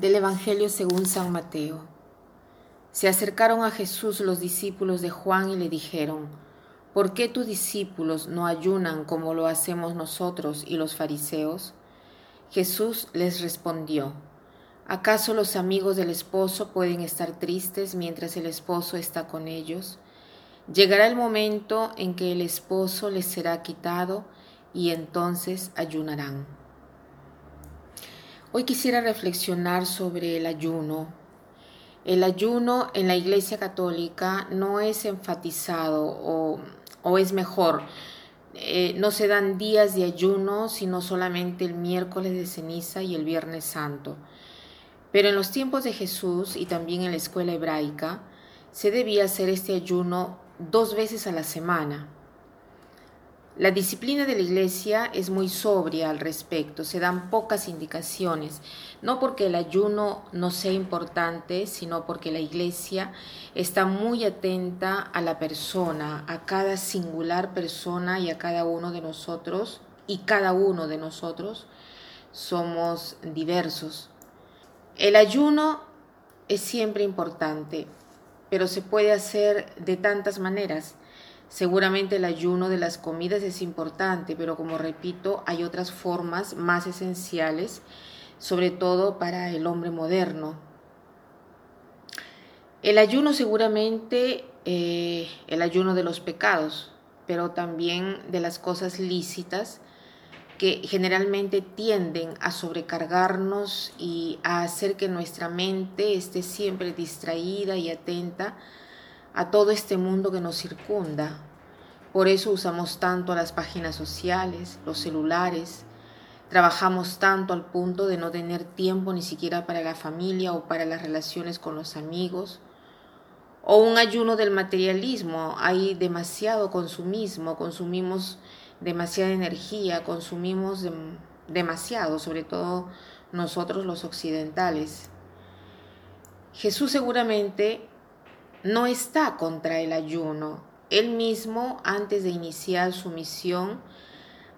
Del Evangelio según San Mateo. Se acercaron a Jesús los discípulos de Juan y le dijeron, ¿por qué tus discípulos no ayunan como lo hacemos nosotros y los fariseos? Jesús les respondió, ¿acaso los amigos del esposo pueden estar tristes mientras el esposo está con ellos? Llegará el momento en que el esposo les será quitado y entonces ayunarán. Hoy quisiera reflexionar sobre el ayuno. El ayuno en la Iglesia Católica no es enfatizado o, es mejor. Eh, no se dan días de ayuno, sino solamente el miércoles de ceniza y el viernes santo. Pero en los tiempos de Jesús y también en la escuela hebraica, se debía hacer este ayuno dos veces a la semana. La disciplina de la Iglesia es muy sobria al respecto, se dan pocas indicaciones, no porque el ayuno no sea importante, sino porque la Iglesia está muy atenta a la persona, a cada singular persona y a cada uno de nosotros, y cada uno de nosotros somos diversos. El ayuno es siempre importante, pero se puede hacer de tantas maneras. Seguramente el ayuno de las comidas es importante, pero como repito, hay otras formas más esenciales, sobre todo para el hombre moderno. El ayuno seguramente, eh, el ayuno de los pecados, pero también de las cosas lícitas que generalmente tienden a sobrecargarnos y a hacer que nuestra mente esté siempre distraída y atenta a todo este mundo que nos circunda. Por eso usamos tanto las páginas sociales, los celulares, trabajamos tanto al punto de no tener tiempo ni siquiera para la familia o para las relaciones con los amigos. O un ayuno del materialismo, hay demasiado consumismo, consumimos demasiada energía, consumimos demasiado, sobre todo nosotros los occidentales. Jesús seguramente no está contra el ayuno. Él mismo, antes de iniciar su misión,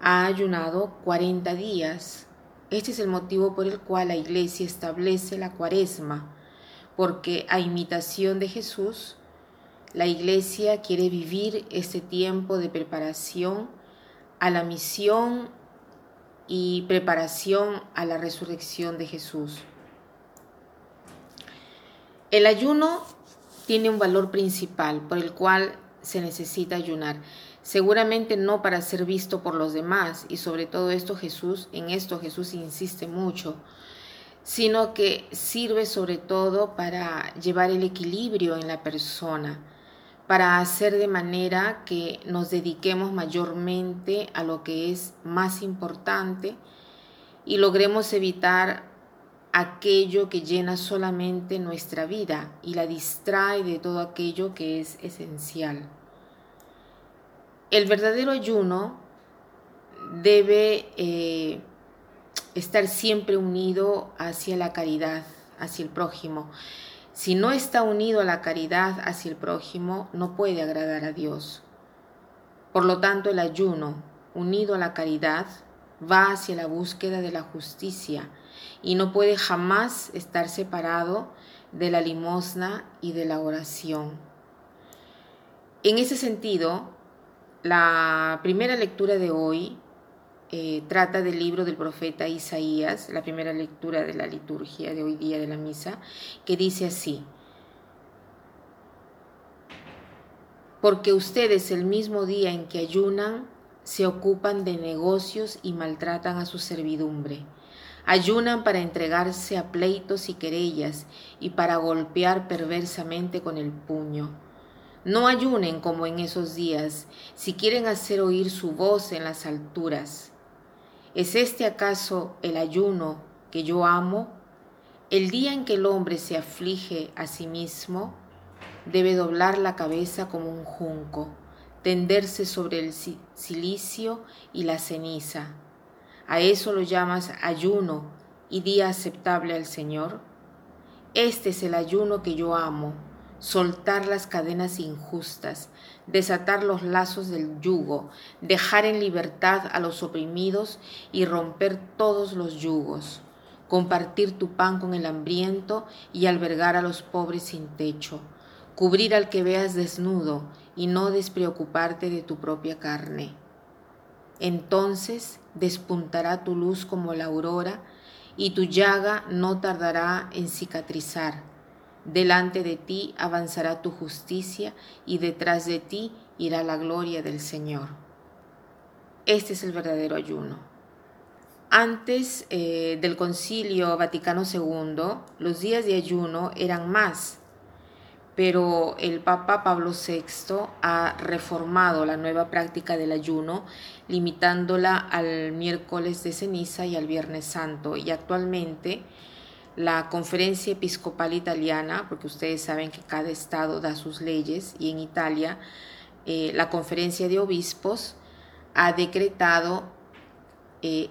ha ayunado 40 días. Este es el motivo por el cual la iglesia establece la cuaresma, porque a imitación de Jesús, la iglesia quiere vivir este tiempo de preparación a la misión y preparación a la resurrección de Jesús. El ayuno tiene un valor principal por el cual se necesita ayunar. Seguramente no para ser visto por los demás y sobre todo esto Jesús, en esto Jesús insiste mucho, sino que sirve sobre todo para llevar el equilibrio en la persona, para hacer de manera que nos dediquemos mayormente a lo que es más importante y logremos evitar aquello que llena solamente nuestra vida y la distrae de todo aquello que es esencial. El verdadero ayuno debe eh, estar siempre unido hacia la caridad, hacia el prójimo. Si no está unido a la caridad hacia el prójimo, no puede agradar a Dios. Por lo tanto, el ayuno, unido a la caridad, va hacia la búsqueda de la justicia y no puede jamás estar separado de la limosna y de la oración. En ese sentido, la primera lectura de hoy eh, trata del libro del profeta Isaías, la primera lectura de la liturgia de hoy día de la misa, que dice así, porque ustedes el mismo día en que ayunan, se ocupan de negocios y maltratan a su servidumbre. Ayunan para entregarse a pleitos y querellas y para golpear perversamente con el puño. No ayunen como en esos días, si quieren hacer oír su voz en las alturas. ¿Es este acaso el ayuno que yo amo? El día en que el hombre se aflige a sí mismo, debe doblar la cabeza como un junco tenderse sobre el silicio y la ceniza. ¿A eso lo llamas ayuno y día aceptable al Señor? Este es el ayuno que yo amo, soltar las cadenas injustas, desatar los lazos del yugo, dejar en libertad a los oprimidos y romper todos los yugos. compartir tu pan con el hambriento y albergar a los pobres sin techo, cubrir al que veas desnudo y no despreocuparte de tu propia carne. Entonces despuntará tu luz como la aurora y tu llaga no tardará en cicatrizar. Delante de ti avanzará tu justicia y detrás de ti irá la gloria del Señor. Este es el verdadero ayuno. Antes eh, del concilio Vaticano II, los días de ayuno eran más, pero el Papa Pablo VI ha reformado la nueva práctica del ayuno, limitándola al miércoles de ceniza y al viernes santo. Y actualmente la Conferencia Episcopal Italiana, porque ustedes saben que cada estado da sus leyes, y en Italia eh, la Conferencia de Obispos ha decretado eh,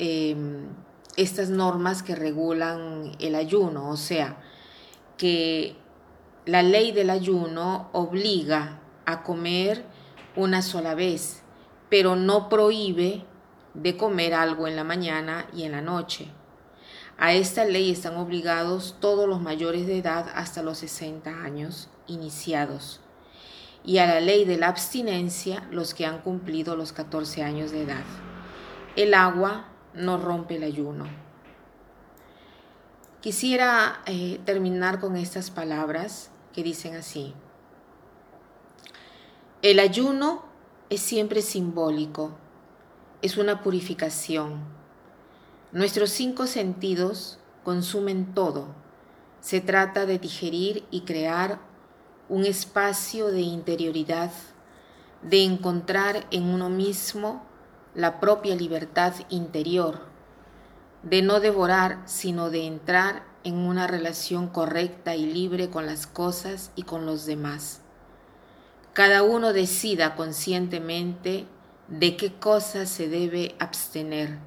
em, estas normas que regulan el ayuno, o sea, que la ley del ayuno obliga a comer una sola vez, pero no prohíbe de comer algo en la mañana y en la noche. A esta ley están obligados todos los mayores de edad hasta los 60 años iniciados y a la ley de la abstinencia los que han cumplido los 14 años de edad. El agua no rompe el ayuno. Quisiera eh, terminar con estas palabras que dicen así. El ayuno es siempre simbólico, es una purificación. Nuestros cinco sentidos consumen todo. Se trata de digerir y crear un espacio de interioridad, de encontrar en uno mismo la propia libertad interior, de no devorar, sino de entrar en una relación correcta y libre con las cosas y con los demás. Cada uno decida conscientemente de qué cosas se debe abstener,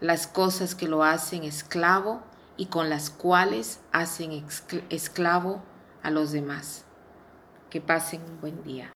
las cosas que lo hacen esclavo y con las cuales hacen esclavo a los demás. Que pasen un buen día.